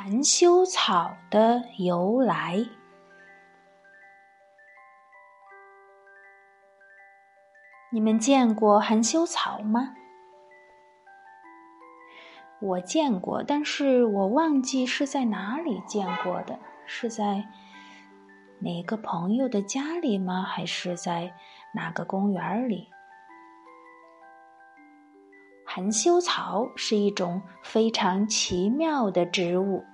含羞草的由来。你们见过含羞草吗？我见过，但是我忘记是在哪里见过的，是在哪个朋友的家里吗？还是在哪个公园里？含羞草是一种非常奇妙的植物，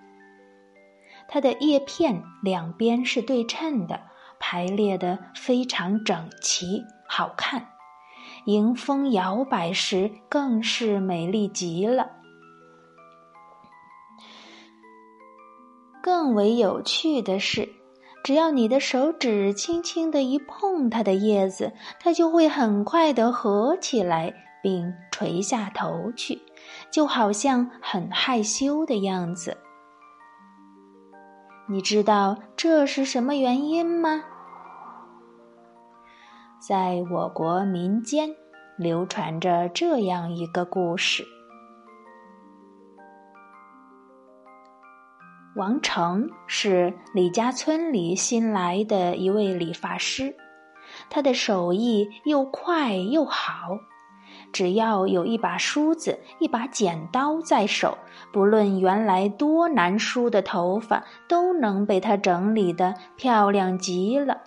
它的叶片两边是对称的，排列的非常整齐，好看。迎风摇摆时更是美丽极了。更为有趣的是，只要你的手指轻轻的一碰它的叶子，它就会很快的合起来。并垂下头去，就好像很害羞的样子。你知道这是什么原因吗？在我国民间流传着这样一个故事：王成是李家村里新来的一位理发师，他的手艺又快又好。只要有一把梳子、一把剪刀在手，不论原来多难梳的头发，都能被他整理的漂亮极了。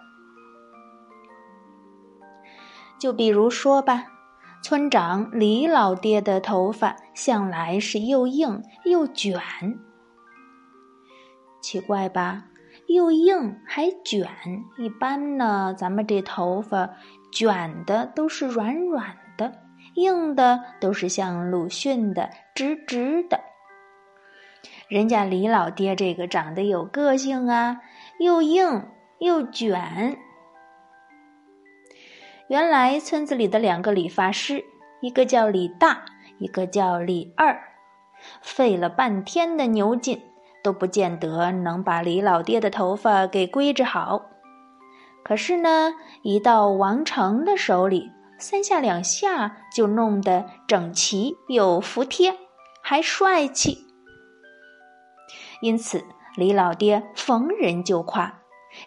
就比如说吧，村长李老爹的头发向来是又硬又卷，奇怪吧？又硬还卷，一般呢，咱们这头发卷的都是软软的。硬的都是像鲁迅的直直的，人家李老爹这个长得有个性啊，又硬又卷。原来村子里的两个理发师，一个叫李大，一个叫李二，费了半天的牛劲，都不见得能把李老爹的头发给归置好。可是呢，一到王成的手里。三下两下就弄得整齐又服帖，还帅气。因此，李老爹逢人就夸：“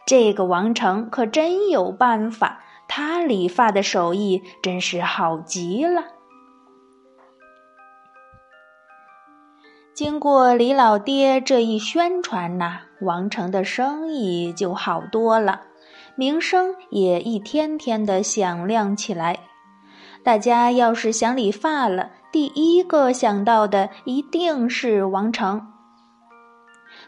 这个王成可真有办法，他理发的手艺真是好极了。”经过李老爹这一宣传呐，王成的生意就好多了。名声也一天天的响亮起来，大家要是想理发了，第一个想到的一定是王成。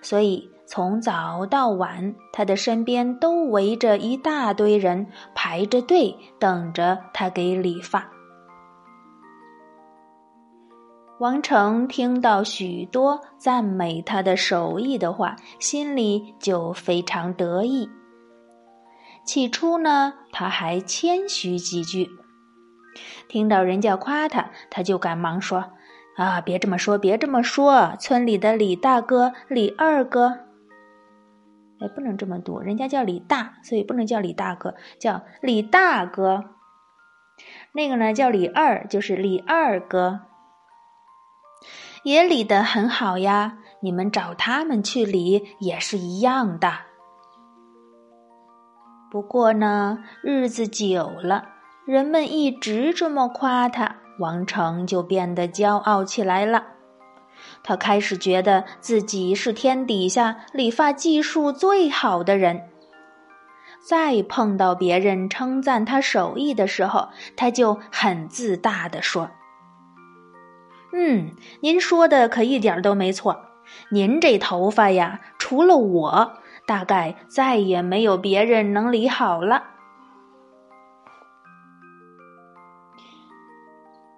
所以从早到晚，他的身边都围着一大堆人，排着队等着他给理发。王成听到许多赞美他的手艺的话，心里就非常得意。起初呢，他还谦虚几句。听到人家夸他，他就赶忙说：“啊，别这么说，别这么说。村里的李大哥、李二哥，哎，不能这么读，人家叫李大，所以不能叫李大哥，叫李大哥。那个呢，叫李二，就是李二哥，也理得很好呀。你们找他们去理也是一样的。”不过呢，日子久了，人们一直这么夸他，王成就变得骄傲起来了。他开始觉得自己是天底下理发技术最好的人。再碰到别人称赞他手艺的时候，他就很自大的说：“嗯，您说的可一点都没错。您这头发呀，除了我。”大概再也没有别人能理好了。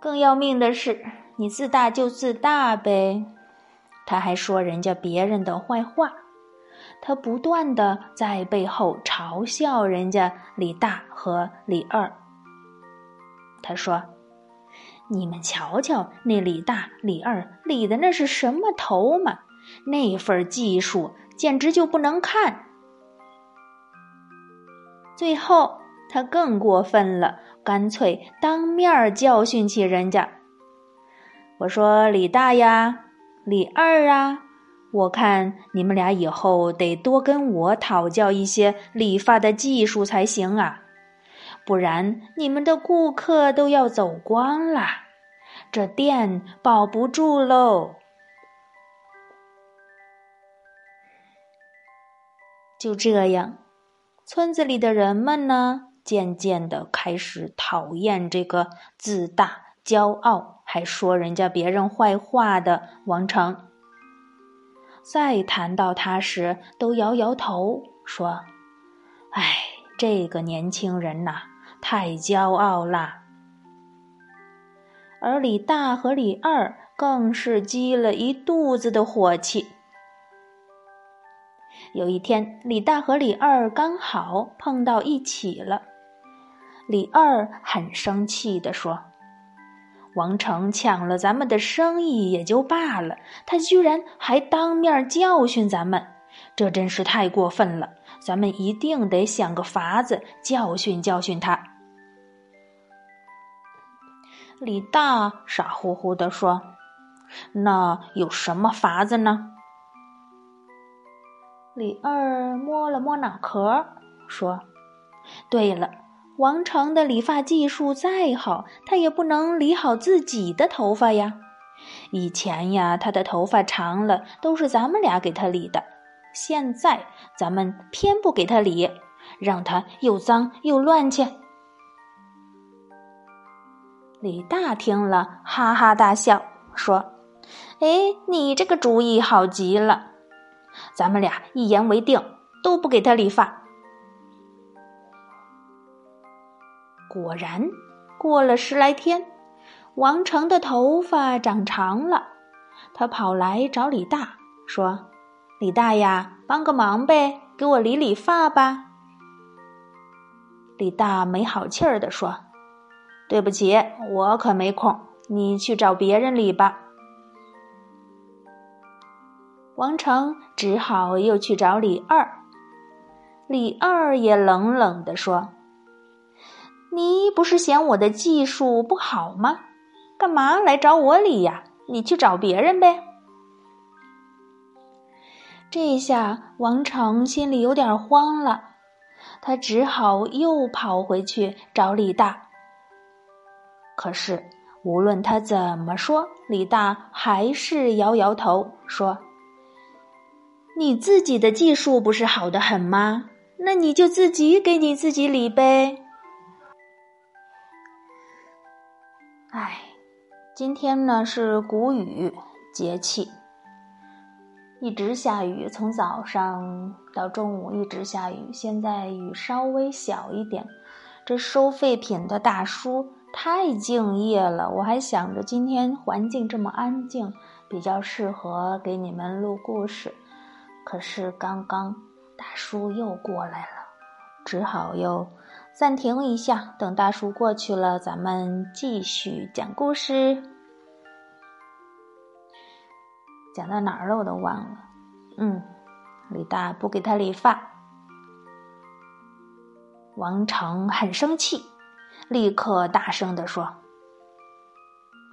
更要命的是，你自大就自大呗。他还说人家别人的坏话，他不断的在背后嘲笑人家李大和李二。他说：“你们瞧瞧那李大、李二理的那是什么头嘛？那份技术。”简直就不能看。最后，他更过分了，干脆当面教训起人家。我说：“李大呀，李二啊，我看你们俩以后得多跟我讨教一些理发的技术才行啊，不然你们的顾客都要走光了，这店保不住喽。就这样，村子里的人们呢，渐渐的开始讨厌这个自大、骄傲，还说人家别人坏话的王成。再谈到他时，都摇摇头说：“哎，这个年轻人呐，太骄傲啦。”而李大和李二更是积了一肚子的火气。有一天，李大和李二刚好碰到一起了，李二很生气地说。王成抢了咱们的生意也就罢了，他居然还当面教训咱们，这真是太过分了！咱们一定得想个法子教训教训他。李大傻乎乎的说：“那有什么法子呢？”李二摸了摸脑壳，说：“对了。”王成的理发技术再好，他也不能理好自己的头发呀。以前呀，他的头发长了都是咱们俩给他理的，现在咱们偏不给他理，让他又脏又乱去。李大听了，哈哈大笑，说：“哎，你这个主意好极了，咱们俩一言为定，都不给他理发。”果然，过了十来天，王成的头发长长了。他跑来找李大，说：“李大呀，帮个忙呗，给我理理发吧。”李大没好气儿的说：“对不起，我可没空，你去找别人理吧。”王成只好又去找李二。李二也冷冷的说。你不是嫌我的技术不好吗？干嘛来找我理呀？你去找别人呗。这下王成心里有点慌了，他只好又跑回去找李大。可是无论他怎么说，李大还是摇摇头说：“你自己的技术不是好的很吗？那你就自己给你自己理呗。”哎，今天呢是谷雨节气，一直下雨，从早上到中午一直下雨。现在雨稍微小一点。这收废品的大叔太敬业了，我还想着今天环境这么安静，比较适合给你们录故事。可是刚刚大叔又过来了，只好又。暂停一下，等大叔过去了，咱们继续讲故事。讲到哪儿了？我都忘了。嗯，李大不给他理发，王成很生气，立刻大声的说：“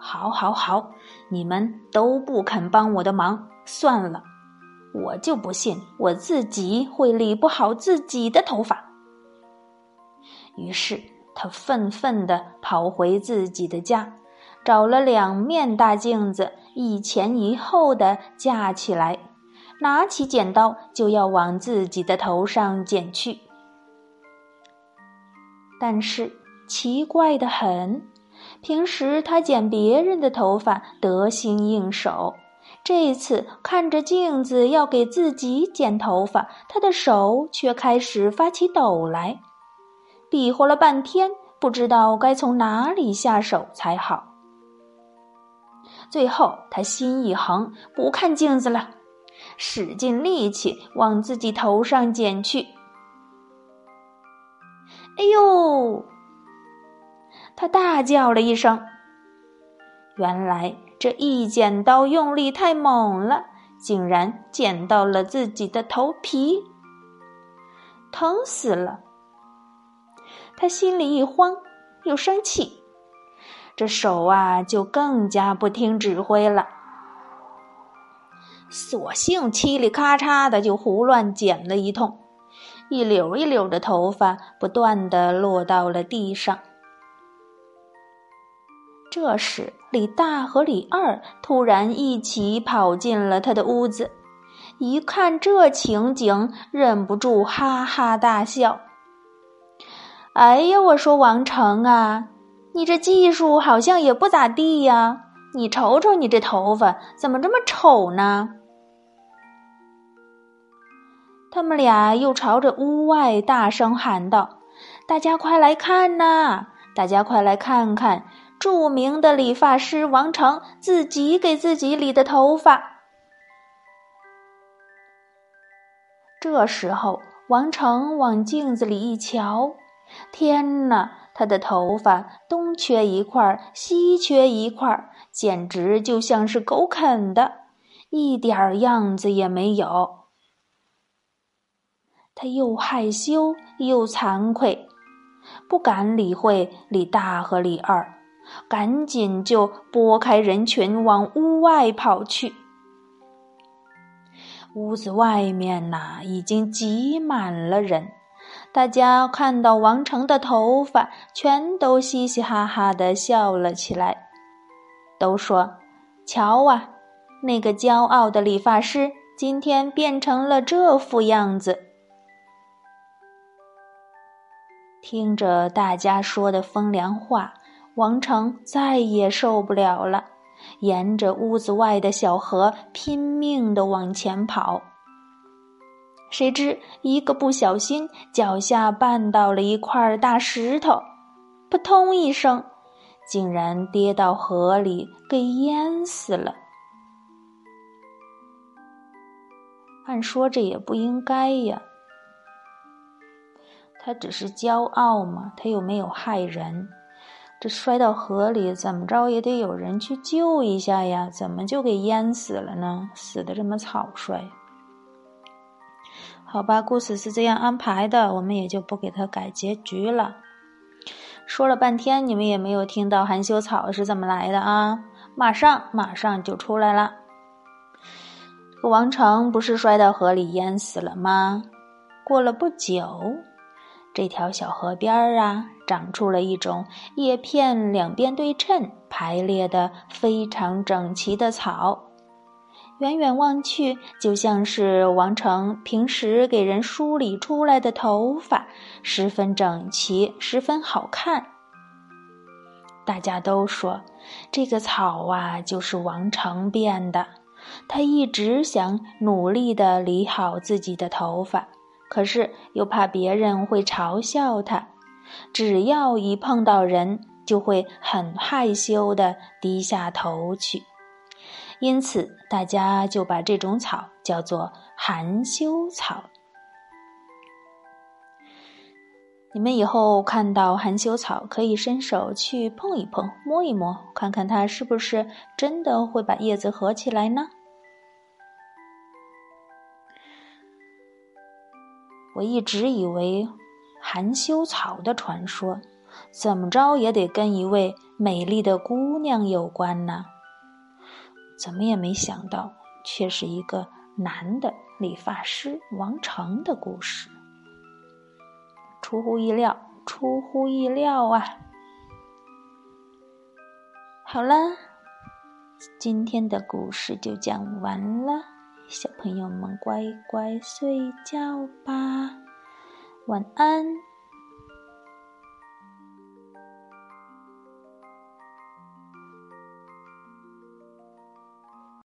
好，好，好，你们都不肯帮我的忙，算了，我就不信我自己会理不好自己的头发。”于是，他愤愤地跑回自己的家，找了两面大镜子，一前一后的架起来，拿起剪刀就要往自己的头上剪去。但是奇怪的很，平时他剪别人的头发得心应手，这次看着镜子要给自己剪头发，他的手却开始发起抖来。比划了半天，不知道该从哪里下手才好。最后，他心一横，不看镜子了，使尽力气往自己头上剪去。哎呦！他大叫了一声。原来这一剪刀用力太猛了，竟然剪到了自己的头皮，疼死了。他心里一慌，又生气，这手啊就更加不听指挥了。索性嘁里咔嚓的就胡乱剪了一通，一绺一绺的头发不断的落到了地上。这时，李大和李二突然一起跑进了他的屋子，一看这情景，忍不住哈哈大笑。哎呀，我说王成啊，你这技术好像也不咋地呀！你瞅瞅你这头发，怎么这么丑呢？他们俩又朝着屋外大声喊道：“大家快来看呐！大家快来看看，著名的理发师王成自己给自己理的头发。”这时候，王成往镜子里一瞧。天哪，他的头发东缺一块，西缺一块，简直就像是狗啃的，一点样子也没有。他又害羞又惭愧，不敢理会李大和李二，赶紧就拨开人群往屋外跑去。屋子外面呐，已经挤满了人。大家看到王成的头发，全都嘻嘻哈哈的笑了起来，都说：“瞧啊，那个骄傲的理发师今天变成了这副样子。”听着大家说的风凉话，王成再也受不了了，沿着屋子外的小河拼命的往前跑。谁知一个不小心，脚下绊到了一块大石头，扑通一声，竟然跌到河里，给淹死了。按说这也不应该呀，他只是骄傲嘛，他又没有害人，这摔到河里，怎么着也得有人去救一下呀？怎么就给淹死了呢？死的这么草率。好吧，故事是这样安排的，我们也就不给他改结局了。说了半天，你们也没有听到含羞草是怎么来的啊？马上，马上就出来了。这个王成不是摔到河里淹死了吗？过了不久，这条小河边儿啊，长出了一种叶片两边对称、排列的非常整齐的草。远远望去，就像是王成平时给人梳理出来的头发，十分整齐，十分好看。大家都说，这个草啊，就是王成变的。他一直想努力的理好自己的头发，可是又怕别人会嘲笑他，只要一碰到人，就会很害羞的低下头去。因此，大家就把这种草叫做含羞草。你们以后看到含羞草，可以伸手去碰一碰、摸一摸，看看它是不是真的会把叶子合起来呢？我一直以为含羞草的传说，怎么着也得跟一位美丽的姑娘有关呢。怎么也没想到，却是一个男的理发师王成的故事。出乎意料，出乎意料啊！好了，今天的故事就讲完了，小朋友们乖乖睡觉吧，晚安。